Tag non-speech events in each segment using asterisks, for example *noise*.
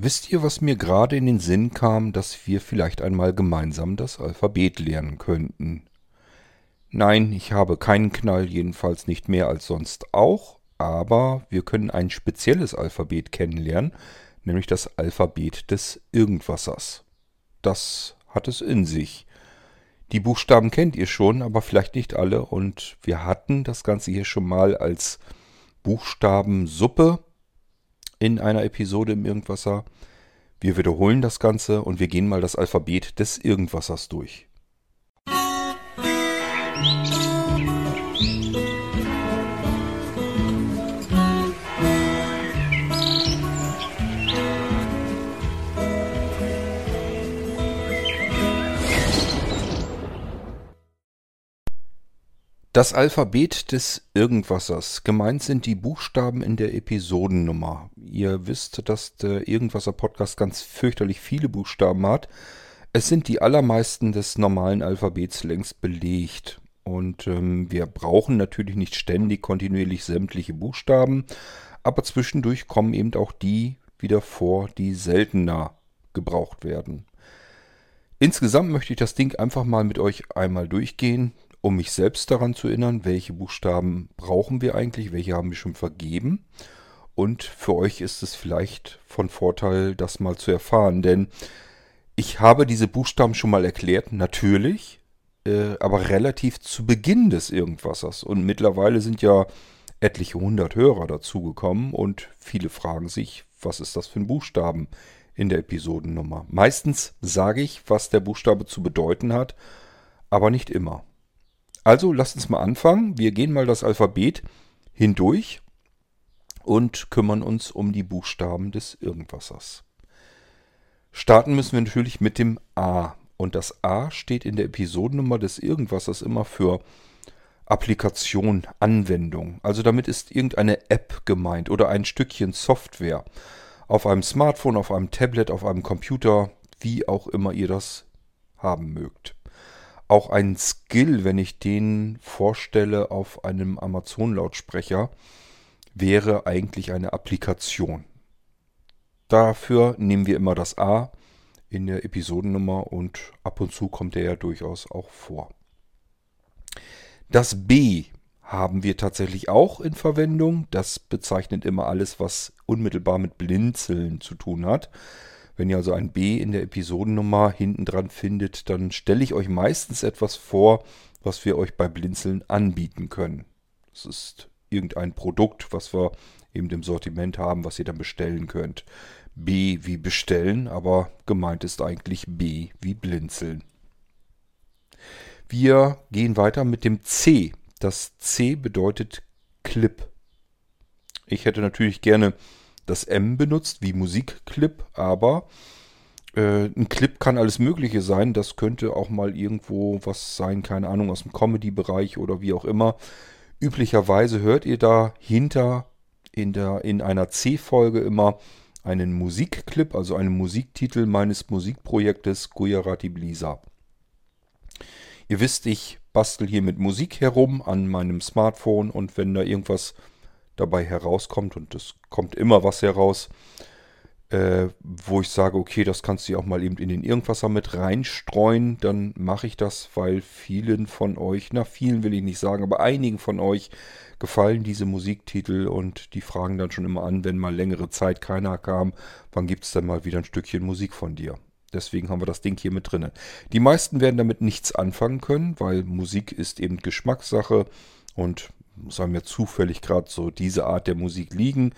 Wisst ihr, was mir gerade in den Sinn kam, dass wir vielleicht einmal gemeinsam das Alphabet lernen könnten? Nein, ich habe keinen Knall, jedenfalls nicht mehr als sonst auch, aber wir können ein spezielles Alphabet kennenlernen, nämlich das Alphabet des Irgendwassers. Das hat es in sich. Die Buchstaben kennt ihr schon, aber vielleicht nicht alle und wir hatten das Ganze hier schon mal als Buchstabensuppe in einer Episode im Irgendwasser. Wir wiederholen das Ganze und wir gehen mal das Alphabet des Irgendwassers durch. Das Alphabet des Irgendwassers. Gemeint sind die Buchstaben in der Episodennummer. Ihr wisst, dass der Irgendwasser-Podcast ganz fürchterlich viele Buchstaben hat. Es sind die allermeisten des normalen Alphabets längst belegt. Und ähm, wir brauchen natürlich nicht ständig kontinuierlich sämtliche Buchstaben, aber zwischendurch kommen eben auch die wieder vor, die seltener gebraucht werden. Insgesamt möchte ich das Ding einfach mal mit euch einmal durchgehen um mich selbst daran zu erinnern, welche Buchstaben brauchen wir eigentlich, welche haben wir schon vergeben. Und für euch ist es vielleicht von Vorteil, das mal zu erfahren, denn ich habe diese Buchstaben schon mal erklärt, natürlich, äh, aber relativ zu Beginn des Irgendwassers. Und mittlerweile sind ja etliche hundert Hörer dazugekommen und viele fragen sich, was ist das für ein Buchstaben in der Episodennummer. Meistens sage ich, was der Buchstabe zu bedeuten hat, aber nicht immer. Also lasst uns mal anfangen. Wir gehen mal das Alphabet hindurch und kümmern uns um die Buchstaben des Irgendwassers. Starten müssen wir natürlich mit dem A. Und das A steht in der Episodennummer des Irgendwassers immer für Applikation, Anwendung. Also damit ist irgendeine App gemeint oder ein Stückchen Software. Auf einem Smartphone, auf einem Tablet, auf einem Computer, wie auch immer ihr das haben mögt auch ein Skill, wenn ich den vorstelle auf einem Amazon-Lautsprecher, wäre eigentlich eine Applikation. Dafür nehmen wir immer das A in der Episodennummer und ab und zu kommt er ja durchaus auch vor. Das B haben wir tatsächlich auch in Verwendung. Das bezeichnet immer alles, was unmittelbar mit Blinzeln zu tun hat. Wenn ihr also ein B in der Episodennummer hinten dran findet, dann stelle ich euch meistens etwas vor, was wir euch bei Blinzeln anbieten können. Das ist irgendein Produkt, was wir eben im Sortiment haben, was ihr dann bestellen könnt. B wie bestellen, aber gemeint ist eigentlich B wie blinzeln. Wir gehen weiter mit dem C. Das C bedeutet Clip. Ich hätte natürlich gerne das M benutzt, wie Musikclip, aber äh, ein Clip kann alles Mögliche sein. Das könnte auch mal irgendwo was sein, keine Ahnung, aus dem Comedy-Bereich oder wie auch immer. Üblicherweise hört ihr dahinter in, der, in einer C-Folge immer einen Musikclip, also einen Musiktitel meines Musikprojektes Gujarati Blisa. Ihr wisst, ich bastel hier mit Musik herum an meinem Smartphone und wenn da irgendwas dabei herauskommt, und es kommt immer was heraus, äh, wo ich sage, okay, das kannst du auch mal eben in den Irgendwasser mit reinstreuen, dann mache ich das, weil vielen von euch, na vielen will ich nicht sagen, aber einigen von euch gefallen diese Musiktitel und die fragen dann schon immer an, wenn mal längere Zeit keiner kam, wann gibt es denn mal wieder ein Stückchen Musik von dir? Deswegen haben wir das Ding hier mit drin. Die meisten werden damit nichts anfangen können, weil Musik ist eben Geschmackssache und soll mir zufällig gerade so diese Art der Musik liegen.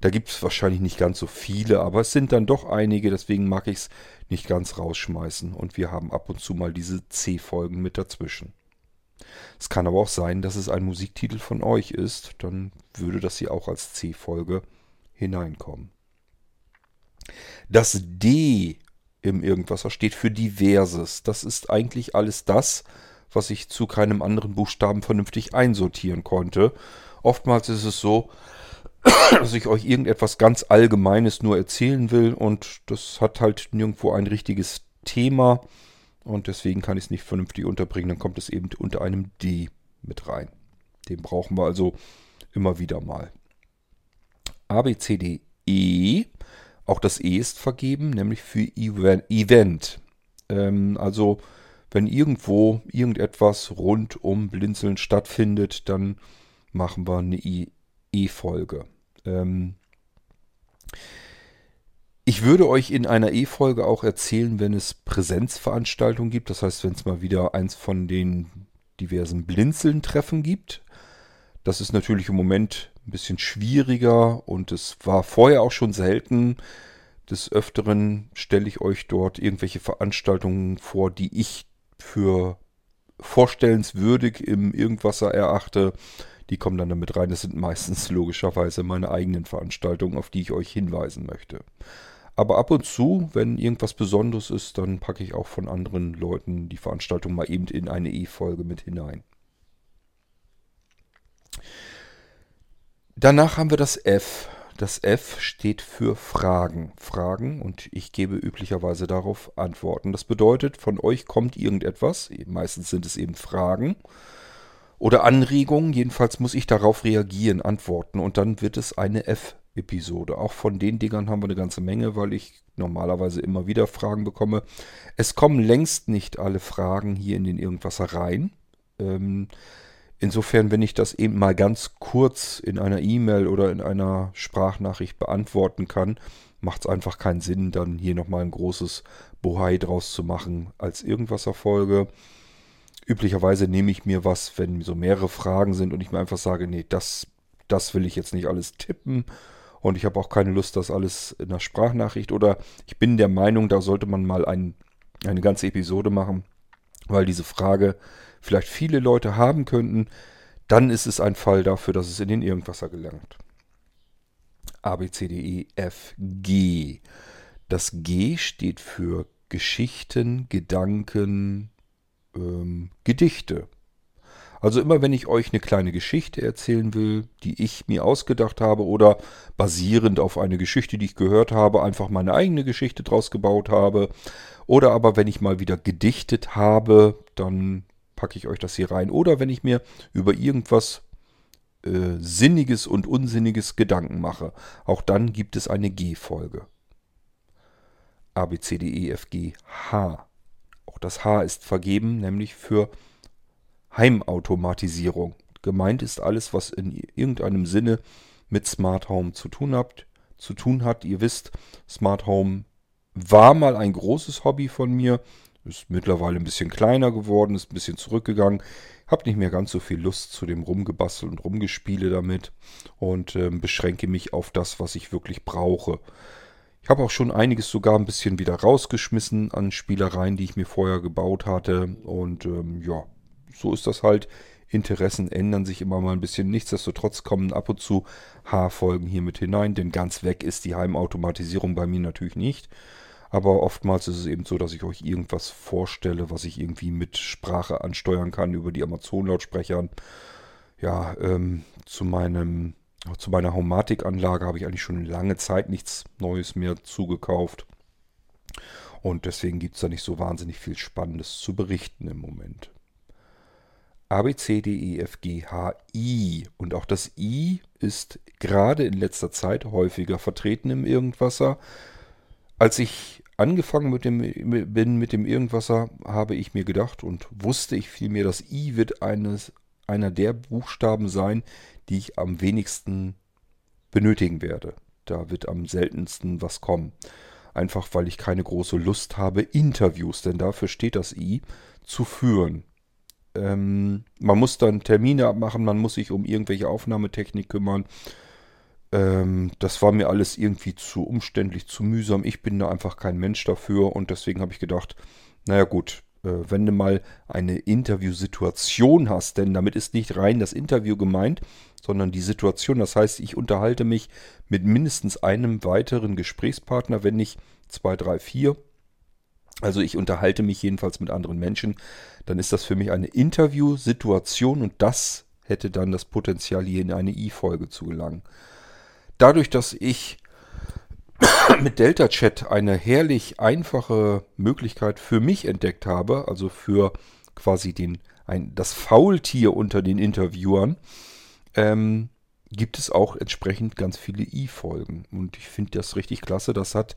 Da gibt es wahrscheinlich nicht ganz so viele, aber es sind dann doch einige, deswegen mag ich es nicht ganz rausschmeißen. Und wir haben ab und zu mal diese C-Folgen mit dazwischen. Es kann aber auch sein, dass es ein Musiktitel von euch ist, dann würde das hier auch als C-Folge hineinkommen. Das D im Irgendwasser steht für Diverses. Das ist eigentlich alles das, was ich zu keinem anderen Buchstaben vernünftig einsortieren konnte. Oftmals ist es so, *coughs* dass ich euch irgendetwas ganz Allgemeines nur erzählen will und das hat halt nirgendwo ein richtiges Thema und deswegen kann ich es nicht vernünftig unterbringen. Dann kommt es eben unter einem D mit rein. Den brauchen wir also immer wieder mal. A, B, C, D, E. Auch das E ist vergeben, nämlich für Event. Ähm, also wenn irgendwo irgendetwas rund um Blinzeln stattfindet, dann machen wir eine E-Folge. Ähm, ich würde euch in einer E-Folge auch erzählen, wenn es Präsenzveranstaltungen gibt. Das heißt, wenn es mal wieder eins von den diversen Blinzeln-Treffen gibt. Das ist natürlich im Moment ein bisschen schwieriger und es war vorher auch schon selten. Des Öfteren stelle ich euch dort irgendwelche Veranstaltungen vor, die ich für vorstellenswürdig im Irgendwasser erachte. Die kommen dann damit rein. Das sind meistens *laughs* logischerweise meine eigenen Veranstaltungen, auf die ich euch hinweisen möchte. Aber ab und zu, wenn irgendwas Besonderes ist, dann packe ich auch von anderen Leuten die Veranstaltung mal eben in eine E-Folge mit hinein. Danach haben wir das F. Das F steht für Fragen. Fragen und ich gebe üblicherweise darauf Antworten. Das bedeutet, von euch kommt irgendetwas, meistens sind es eben Fragen oder Anregungen, jedenfalls muss ich darauf reagieren, antworten und dann wird es eine F-Episode. Auch von den Dingern haben wir eine ganze Menge, weil ich normalerweise immer wieder Fragen bekomme. Es kommen längst nicht alle Fragen hier in den Irgendwasser rein. Ähm, Insofern, wenn ich das eben mal ganz kurz in einer E-Mail oder in einer Sprachnachricht beantworten kann, macht es einfach keinen Sinn, dann hier nochmal ein großes Bohai draus zu machen als irgendwas Erfolge. Üblicherweise nehme ich mir was, wenn so mehrere Fragen sind und ich mir einfach sage, nee, das, das will ich jetzt nicht alles tippen und ich habe auch keine Lust, das alles in einer Sprachnachricht oder ich bin der Meinung, da sollte man mal ein, eine ganze Episode machen, weil diese Frage vielleicht viele Leute haben könnten, dann ist es ein Fall dafür, dass es in den Irgendwasser gelangt. A, B, C, D, E, F, G. Das G steht für Geschichten, Gedanken, ähm, Gedichte. Also immer wenn ich euch eine kleine Geschichte erzählen will, die ich mir ausgedacht habe oder basierend auf eine Geschichte, die ich gehört habe, einfach meine eigene Geschichte draus gebaut habe. Oder aber wenn ich mal wieder gedichtet habe, dann packe ich euch das hier rein. Oder wenn ich mir über irgendwas äh, Sinniges und Unsinniges Gedanken mache. Auch dann gibt es eine G-Folge. A, B, C, D, E, F, G, H. Auch das H ist vergeben, nämlich für Heimautomatisierung. Gemeint ist alles, was in irgendeinem Sinne mit Smart Home zu tun, habt, zu tun hat. Ihr wisst, Smart Home war mal ein großes Hobby von mir. Ist mittlerweile ein bisschen kleiner geworden, ist ein bisschen zurückgegangen. Hab nicht mehr ganz so viel Lust zu dem Rumgebastel und Rumgespiele damit und äh, beschränke mich auf das, was ich wirklich brauche. Ich habe auch schon einiges sogar ein bisschen wieder rausgeschmissen an Spielereien, die ich mir vorher gebaut hatte. Und ähm, ja, so ist das halt. Interessen ändern sich immer mal ein bisschen. Nichtsdestotrotz kommen ab und zu H-Folgen hier mit hinein, denn ganz weg ist die Heimautomatisierung bei mir natürlich nicht. Aber oftmals ist es eben so, dass ich euch irgendwas vorstelle, was ich irgendwie mit Sprache ansteuern kann über die Amazon-Lautsprechern. Ja, ähm, zu meinem zu meiner Homatic-Anlage habe ich eigentlich schon lange Zeit nichts Neues mehr zugekauft. Und deswegen gibt es da nicht so wahnsinnig viel Spannendes zu berichten im Moment. A, B, C, D, E, F, G, H, I. Und auch das I ist gerade in letzter Zeit häufiger vertreten im Irgendwasser. Als ich angefangen mit dem, bin mit dem Irgendwasser, habe ich mir gedacht und wusste ich vielmehr, das I wird eines, einer der Buchstaben sein, die ich am wenigsten benötigen werde. Da wird am seltensten was kommen. Einfach weil ich keine große Lust habe, Interviews, denn dafür steht das I, zu führen. Ähm, man muss dann Termine abmachen, man muss sich um irgendwelche Aufnahmetechnik kümmern. Ähm, das war mir alles irgendwie zu umständlich, zu mühsam. Ich bin da einfach kein Mensch dafür und deswegen habe ich gedacht, naja gut, äh, wenn du mal eine Interviewsituation hast, denn damit ist nicht rein das Interview gemeint, sondern die Situation. Das heißt, ich unterhalte mich mit mindestens einem weiteren Gesprächspartner, wenn nicht zwei, drei, vier. Also ich unterhalte mich jedenfalls mit anderen Menschen. Dann ist das für mich eine Interviewsituation und das hätte dann das Potenzial, hier in eine I-Folge zu gelangen dadurch, dass ich *coughs* mit Delta Chat eine herrlich einfache Möglichkeit für mich entdeckt habe, also für quasi den, ein, das Faultier unter den Interviewern, ähm, gibt es auch entsprechend ganz viele I-Folgen. Und ich finde das richtig klasse. Das hat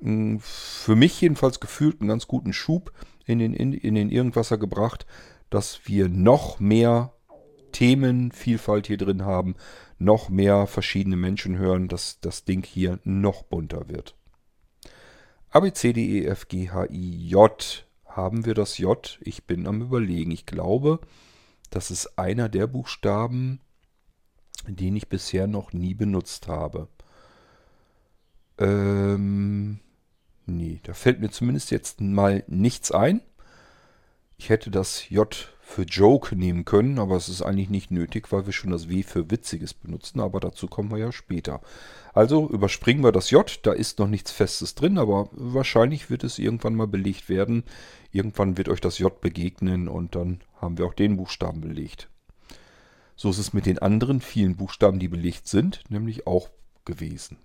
mh, für mich jedenfalls gefühlt einen ganz guten Schub in den, in, in den Irgendwasser gebracht, dass wir noch mehr Themenvielfalt hier drin haben, noch mehr verschiedene Menschen hören, dass das Ding hier noch bunter wird. A, B, C, D, E, F, G, H, I, J. Haben wir das J? Ich bin am überlegen. Ich glaube, das ist einer der Buchstaben, den ich bisher noch nie benutzt habe. Ähm, nee, da fällt mir zumindest jetzt mal nichts ein. Ich hätte das J für Joke nehmen können, aber es ist eigentlich nicht nötig, weil wir schon das W für Witziges benutzen, aber dazu kommen wir ja später. Also überspringen wir das J, da ist noch nichts Festes drin, aber wahrscheinlich wird es irgendwann mal belegt werden. Irgendwann wird euch das J begegnen und dann haben wir auch den Buchstaben belegt. So ist es mit den anderen vielen Buchstaben, die belegt sind, nämlich auch gewesen.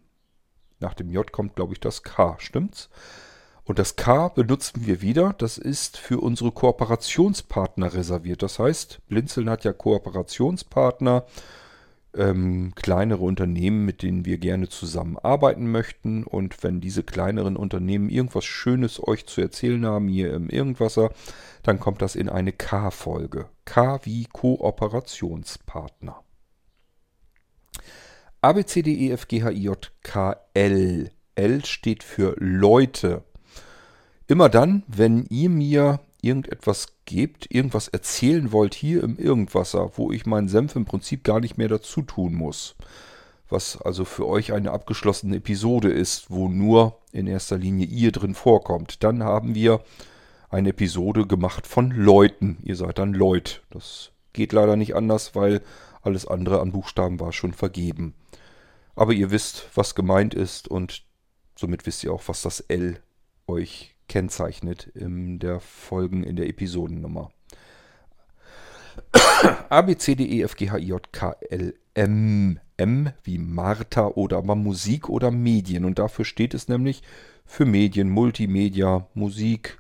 Nach dem J kommt, glaube ich, das K, stimmt's? Und das K benutzen wir wieder. Das ist für unsere Kooperationspartner reserviert. Das heißt, Blinzeln hat ja Kooperationspartner, ähm, kleinere Unternehmen, mit denen wir gerne zusammenarbeiten möchten. Und wenn diese kleineren Unternehmen irgendwas Schönes euch zu erzählen haben, hier im Irgendwasser, dann kommt das in eine K-Folge. K wie Kooperationspartner. A, B, C, D, E, F, G, H, I, J, K, L. L steht für Leute. Immer dann, wenn ihr mir irgendetwas gebt, irgendwas erzählen wollt hier im Irgendwasser, wo ich meinen Senf im Prinzip gar nicht mehr dazu tun muss. Was also für euch eine abgeschlossene Episode ist, wo nur in erster Linie ihr drin vorkommt. Dann haben wir eine Episode gemacht von Leuten. Ihr seid dann Leut. Das geht leider nicht anders, weil alles andere an Buchstaben war schon vergeben. Aber ihr wisst, was gemeint ist und somit wisst ihr auch, was das L euch kennzeichnet in der Folgen in der Episodennummer. *coughs* A, B, C, D, E, F, G, H, I, J, K, L, M. M wie Martha oder aber Musik oder Medien. Und dafür steht es nämlich für Medien, Multimedia, Musik,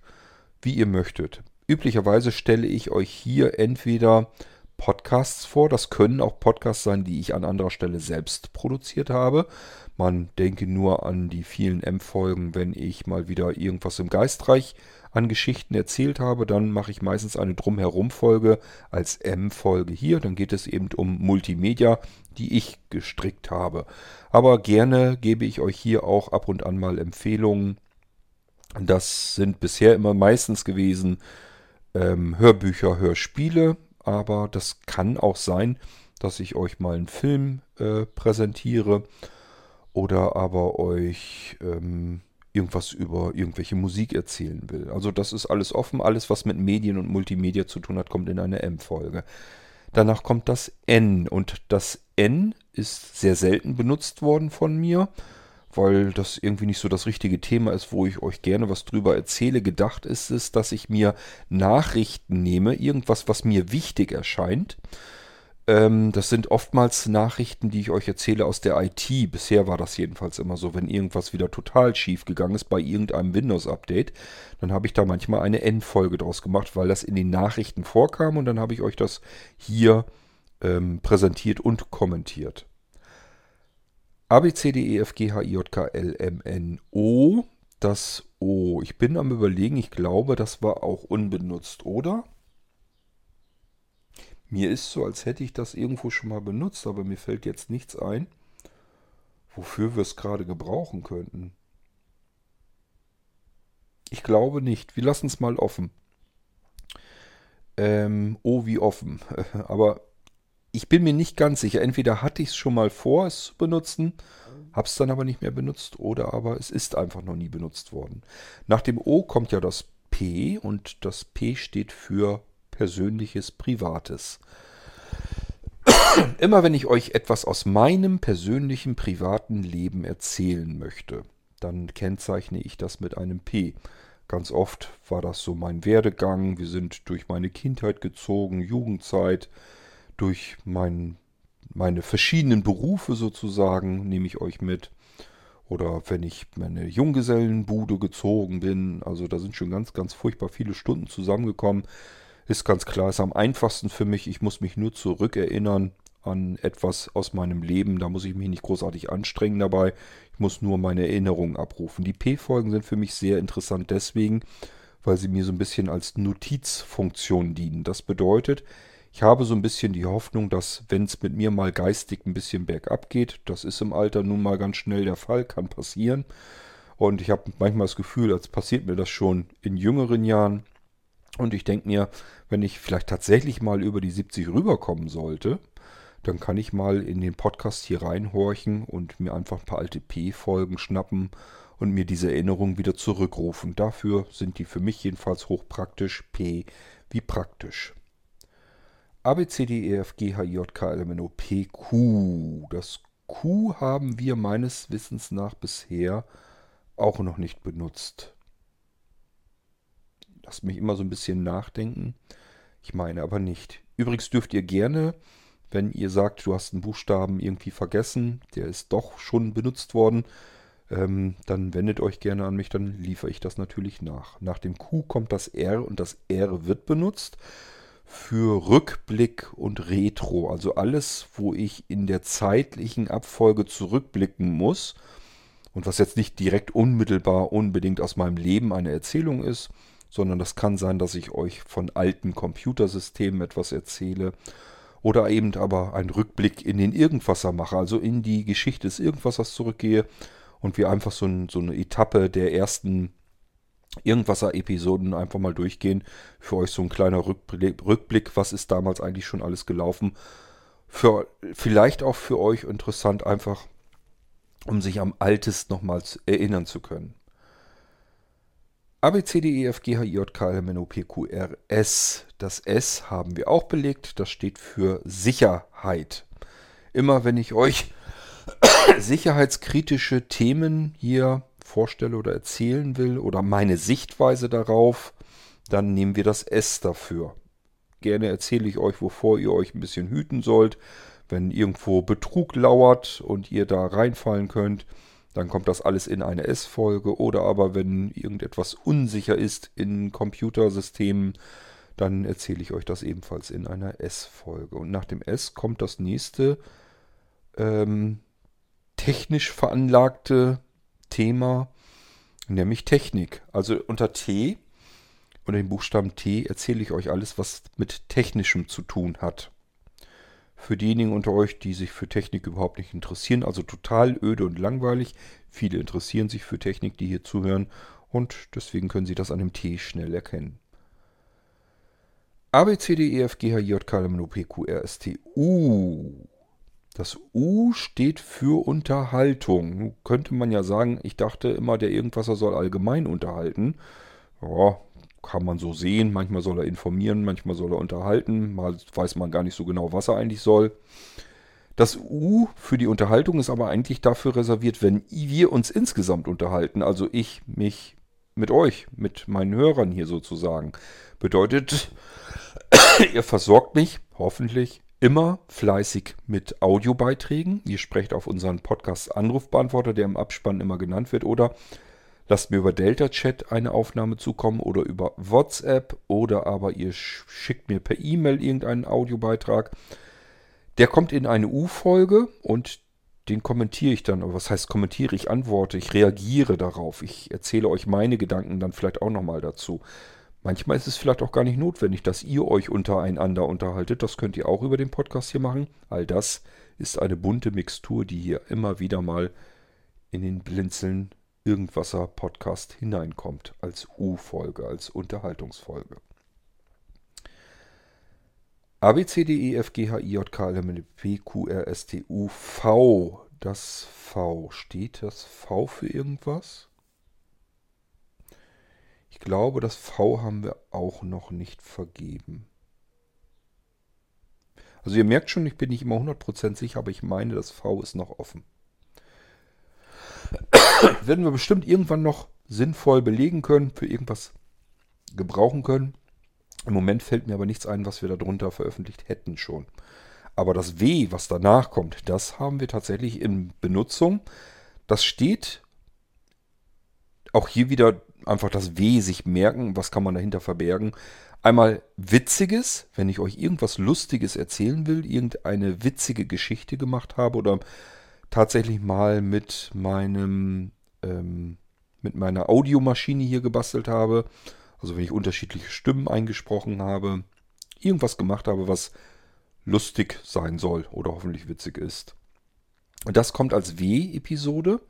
wie ihr möchtet. Üblicherweise stelle ich euch hier entweder Podcasts vor. Das können auch Podcasts sein, die ich an anderer Stelle selbst produziert habe. Man denke nur an die vielen M-Folgen, wenn ich mal wieder irgendwas im Geistreich an Geschichten erzählt habe, dann mache ich meistens eine Drumherum-Folge als M-Folge hier. Dann geht es eben um Multimedia, die ich gestrickt habe. Aber gerne gebe ich euch hier auch ab und an mal Empfehlungen. Das sind bisher immer meistens gewesen ähm, Hörbücher, Hörspiele. Aber das kann auch sein, dass ich euch mal einen Film äh, präsentiere oder aber euch ähm, irgendwas über irgendwelche Musik erzählen will. Also das ist alles offen. Alles, was mit Medien und Multimedia zu tun hat, kommt in eine M-Folge. Danach kommt das N und das N ist sehr selten benutzt worden von mir, weil das irgendwie nicht so das richtige Thema ist, wo ich euch gerne was drüber erzähle. Gedacht ist es, dass ich mir Nachrichten nehme, irgendwas, was mir wichtig erscheint ähm, das sind oftmals Nachrichten, die ich euch erzähle aus der IT. Bisher war das jedenfalls immer so, wenn irgendwas wieder total schief gegangen ist bei irgendeinem Windows-Update, dann habe ich da manchmal eine Endfolge draus gemacht, weil das in den Nachrichten vorkam und dann habe ich euch das hier ähm, präsentiert und kommentiert. A, B, C, D, E, F, G, H, I, J, K, L, M, N, O. Das O. Ich bin am überlegen, ich glaube, das war auch unbenutzt, oder? Mir ist so, als hätte ich das irgendwo schon mal benutzt, aber mir fällt jetzt nichts ein, wofür wir es gerade gebrauchen könnten. Ich glaube nicht. Wir lassen es mal offen. Ähm, oh, wie offen. *laughs* aber ich bin mir nicht ganz sicher. Entweder hatte ich es schon mal vor, es zu benutzen, habe es dann aber nicht mehr benutzt, oder aber es ist einfach noch nie benutzt worden. Nach dem O kommt ja das P und das P steht für Persönliches, Privates. *clears throat* Immer wenn ich euch etwas aus meinem persönlichen, privaten Leben erzählen möchte, dann kennzeichne ich das mit einem P. Ganz oft war das so mein Werdegang. Wir sind durch meine Kindheit gezogen, Jugendzeit, durch mein, meine verschiedenen Berufe sozusagen, nehme ich euch mit. Oder wenn ich meine Junggesellenbude gezogen bin. Also da sind schon ganz, ganz furchtbar viele Stunden zusammengekommen. Ist ganz klar, ist am einfachsten für mich. Ich muss mich nur zurückerinnern an etwas aus meinem Leben. Da muss ich mich nicht großartig anstrengen dabei. Ich muss nur meine Erinnerungen abrufen. Die P-Folgen sind für mich sehr interessant deswegen, weil sie mir so ein bisschen als Notizfunktion dienen. Das bedeutet, ich habe so ein bisschen die Hoffnung, dass wenn es mit mir mal geistig ein bisschen bergab geht, das ist im Alter nun mal ganz schnell der Fall, kann passieren. Und ich habe manchmal das Gefühl, als passiert mir das schon in jüngeren Jahren. Und ich denke mir, wenn ich vielleicht tatsächlich mal über die 70 rüberkommen sollte, dann kann ich mal in den Podcast hier reinhorchen und mir einfach ein paar alte P-Folgen schnappen und mir diese Erinnerungen wieder zurückrufen. Dafür sind die für mich jedenfalls hochpraktisch. P wie praktisch. A, B, C, D, E, F, G, H, J, K, L, M, N, O, P, Q. Das Q haben wir meines Wissens nach bisher auch noch nicht benutzt. Lasst mich immer so ein bisschen nachdenken. Ich meine aber nicht. Übrigens dürft ihr gerne, wenn ihr sagt, du hast einen Buchstaben irgendwie vergessen, der ist doch schon benutzt worden, ähm, dann wendet euch gerne an mich, dann liefere ich das natürlich nach. Nach dem Q kommt das R und das R wird benutzt für Rückblick und Retro. Also alles, wo ich in der zeitlichen Abfolge zurückblicken muss und was jetzt nicht direkt unmittelbar unbedingt aus meinem Leben eine Erzählung ist, sondern das kann sein, dass ich euch von alten Computersystemen etwas erzähle oder eben aber einen Rückblick in den Irgendwasser mache, also in die Geschichte des Irgendwassers zurückgehe und wir einfach so, ein, so eine Etappe der ersten Irgendwasser-Episoden einfach mal durchgehen. Für euch so ein kleiner Rückblick, was ist damals eigentlich schon alles gelaufen. Für, vielleicht auch für euch interessant, einfach um sich am Altes nochmals erinnern zu können. A, B, C, D, E, F, G, H, I, J, K, L, M, N, O, P, Q, R, S. Das S haben wir auch belegt. Das steht für Sicherheit. Immer wenn ich euch *coughs* sicherheitskritische Themen hier vorstelle oder erzählen will oder meine Sichtweise darauf, dann nehmen wir das S dafür. Gerne erzähle ich euch, wovor ihr euch ein bisschen hüten sollt. Wenn irgendwo Betrug lauert und ihr da reinfallen könnt, dann kommt das alles in eine S-Folge. Oder aber wenn irgendetwas unsicher ist in Computersystemen, dann erzähle ich euch das ebenfalls in einer S-Folge. Und nach dem S kommt das nächste ähm, technisch veranlagte Thema, nämlich Technik. Also unter T, unter dem Buchstaben T, erzähle ich euch alles, was mit Technischem zu tun hat. Für diejenigen unter euch, die sich für Technik überhaupt nicht interessieren, also total öde und langweilig. Viele interessieren sich für Technik, die hier zuhören und deswegen können sie das an dem T schnell erkennen. A, B, C, D, E, F, G, H, J, K, L, M, N, O, P, Q, R, S, T, U. Das U steht für Unterhaltung. Nun könnte man ja sagen, ich dachte immer, der Irgendwasser soll allgemein unterhalten. Ja, kann man so sehen. Manchmal soll er informieren, manchmal soll er unterhalten. Mal weiß man gar nicht so genau, was er eigentlich soll. Das U für die Unterhaltung ist aber eigentlich dafür reserviert, wenn wir uns insgesamt unterhalten. Also ich mich mit euch, mit meinen Hörern hier sozusagen. Bedeutet, *coughs* ihr versorgt mich hoffentlich immer fleißig mit Audiobeiträgen. Ihr sprecht auf unseren Podcast Anrufbeantworter, der im Abspann immer genannt wird, oder lasst mir über Delta Chat eine Aufnahme zukommen oder über WhatsApp oder aber ihr schickt mir per E-Mail irgendeinen Audiobeitrag. Der kommt in eine U-Folge und den kommentiere ich dann. Was heißt kommentiere? Ich antworte, ich reagiere darauf. Ich erzähle euch meine Gedanken dann vielleicht auch nochmal dazu. Manchmal ist es vielleicht auch gar nicht notwendig, dass ihr euch untereinander unterhaltet. Das könnt ihr auch über den Podcast hier machen. All das ist eine bunte Mixtur, die hier immer wieder mal in den Blinzeln Irgendwasser Podcast hineinkommt. Als U-Folge, als Unterhaltungsfolge. A, B, C, D, E, F, G, H, I, J, K, L, M, N, P, Q, R, S, T, U, V. Das V. Steht das V für irgendwas? Ich glaube, das V haben wir auch noch nicht vergeben. Also ihr merkt schon, ich bin nicht immer 100% sicher, aber ich meine, das V ist noch offen. *coughs* Werden wir bestimmt irgendwann noch sinnvoll belegen können, für irgendwas gebrauchen können. Im Moment fällt mir aber nichts ein, was wir darunter veröffentlicht hätten schon. Aber das W, was danach kommt, das haben wir tatsächlich in Benutzung. Das steht auch hier wieder einfach das W sich merken, was kann man dahinter verbergen. Einmal Witziges, wenn ich euch irgendwas Lustiges erzählen will, irgendeine witzige Geschichte gemacht habe oder tatsächlich mal mit meinem ähm, mit meiner Audiomaschine hier gebastelt habe. Also wenn ich unterschiedliche Stimmen eingesprochen habe, irgendwas gemacht habe, was lustig sein soll oder hoffentlich witzig ist. Das kommt als W-Episode.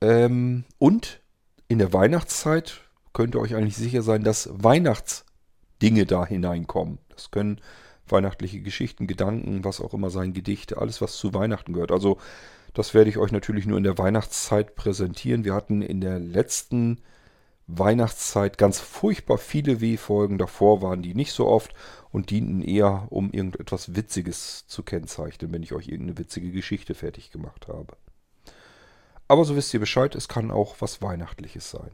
Ähm, und in der Weihnachtszeit könnt ihr euch eigentlich sicher sein, dass Weihnachtsdinge da hineinkommen. Das können weihnachtliche Geschichten, Gedanken, was auch immer sein, Gedichte, alles was zu Weihnachten gehört. Also das werde ich euch natürlich nur in der Weihnachtszeit präsentieren. Wir hatten in der letzten Weihnachtszeit ganz furchtbar viele W-Folgen. Davor waren die nicht so oft und dienten eher, um irgendetwas Witziges zu kennzeichnen, wenn ich euch irgendeine witzige Geschichte fertig gemacht habe. Aber so wisst ihr Bescheid, es kann auch was Weihnachtliches sein.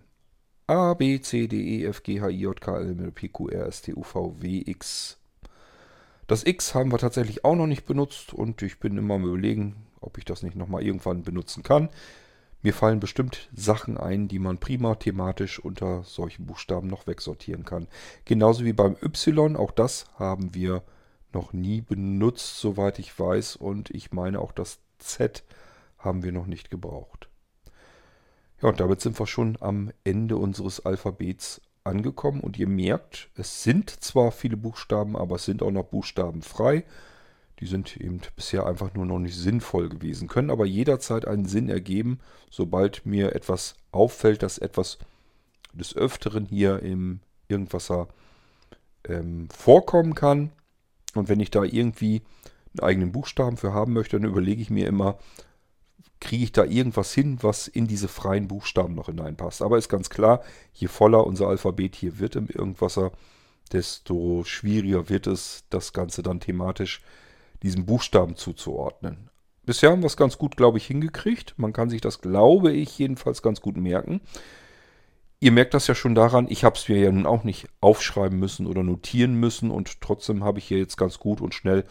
A, B, C, D, E, F, G, H, I, J, K, L, M, P, Q, R, S, T, U, V, W, X. Das X haben wir tatsächlich auch noch nicht benutzt und ich bin immer am überlegen, ob ich das nicht nochmal irgendwann benutzen kann. Mir fallen bestimmt Sachen ein, die man prima thematisch unter solchen Buchstaben noch wegsortieren kann. Genauso wie beim Y, auch das haben wir noch nie benutzt, soweit ich weiß. Und ich meine auch das Z haben wir noch nicht gebraucht. Ja, und damit sind wir schon am Ende unseres Alphabets angekommen. Und ihr merkt, es sind zwar viele Buchstaben, aber es sind auch noch Buchstaben frei. Die sind eben bisher einfach nur noch nicht sinnvoll gewesen, können aber jederzeit einen Sinn ergeben, sobald mir etwas auffällt, dass etwas des Öfteren hier im Irgendwasser ähm, vorkommen kann. Und wenn ich da irgendwie einen eigenen Buchstaben für haben möchte, dann überlege ich mir immer, kriege ich da irgendwas hin, was in diese freien Buchstaben noch hineinpasst. Aber ist ganz klar, je voller unser Alphabet hier wird im Irgendwasser, desto schwieriger wird es, das Ganze dann thematisch diesen Buchstaben zuzuordnen. Bisher haben wir es ganz gut, glaube ich, hingekriegt. Man kann sich das, glaube ich, jedenfalls ganz gut merken. Ihr merkt das ja schon daran, ich habe es mir ja nun auch nicht aufschreiben müssen oder notieren müssen und trotzdem habe ich hier jetzt ganz gut und schnell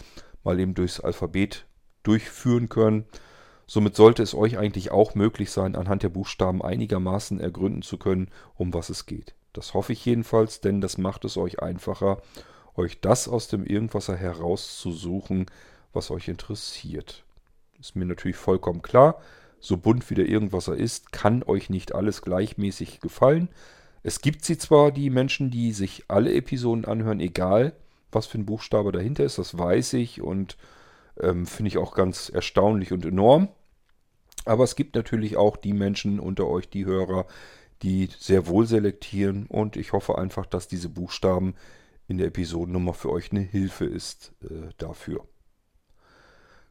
mal eben durchs Alphabet durchführen können. Somit sollte es euch eigentlich auch möglich sein, anhand der Buchstaben einigermaßen ergründen zu können, um was es geht. Das hoffe ich jedenfalls, denn das macht es euch einfacher euch das aus dem Irgendwasser herauszusuchen, was euch interessiert. Ist mir natürlich vollkommen klar, so bunt wie der Irgendwasser ist, kann euch nicht alles gleichmäßig gefallen. Es gibt sie zwar, die Menschen, die sich alle Episoden anhören, egal was für ein Buchstabe dahinter ist, das weiß ich und ähm, finde ich auch ganz erstaunlich und enorm. Aber es gibt natürlich auch die Menschen unter euch, die Hörer, die sehr wohl selektieren und ich hoffe einfach, dass diese Buchstaben in der Episodennummer für euch eine Hilfe ist äh, dafür.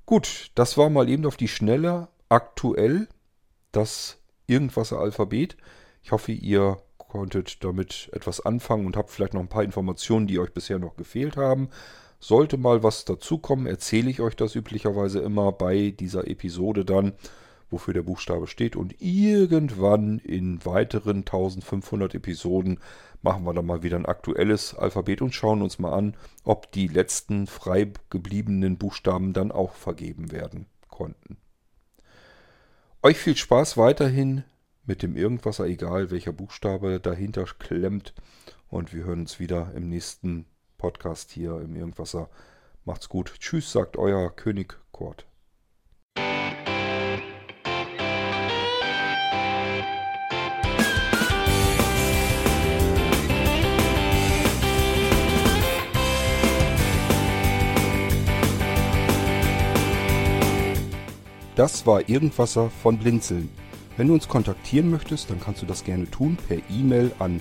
Gut, das war mal eben auf die Schnelle aktuell das Irgendwasser Alphabet. Ich hoffe, ihr konntet damit etwas anfangen und habt vielleicht noch ein paar Informationen, die euch bisher noch gefehlt haben. Sollte mal was dazukommen, erzähle ich euch das üblicherweise immer bei dieser Episode dann, wofür der Buchstabe steht. Und irgendwann in weiteren 1500 Episoden machen wir dann mal wieder ein aktuelles Alphabet und schauen uns mal an, ob die letzten frei gebliebenen Buchstaben dann auch vergeben werden konnten. Euch viel Spaß weiterhin mit dem Irgendwasser, egal welcher Buchstabe dahinter klemmt. Und wir hören uns wieder im nächsten Podcast hier im Irgendwasser. Macht's gut. Tschüss, sagt euer König Kurt. Das war Irgendwasser von Blinzeln. Wenn du uns kontaktieren möchtest, dann kannst du das gerne tun per E-Mail an